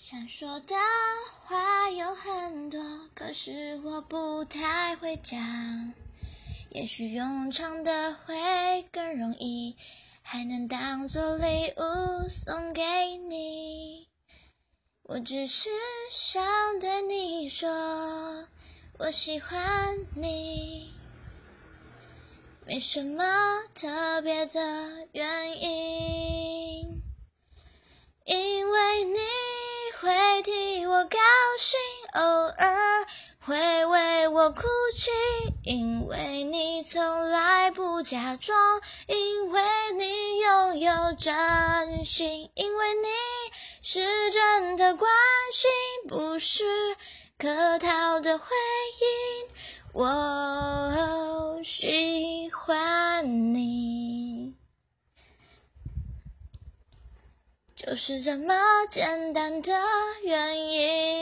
想说的话有很多，可是我不太会讲。也许用唱的会更容易，还能当做礼物送给你。我只是想对你说，我喜欢你，没什么特别的原因，因。我高兴，偶尔会为我哭泣，因为你从来不假装，因为你拥有真心，因为你是真的关心，不是客套的回应。我喜就是这么简单的原因。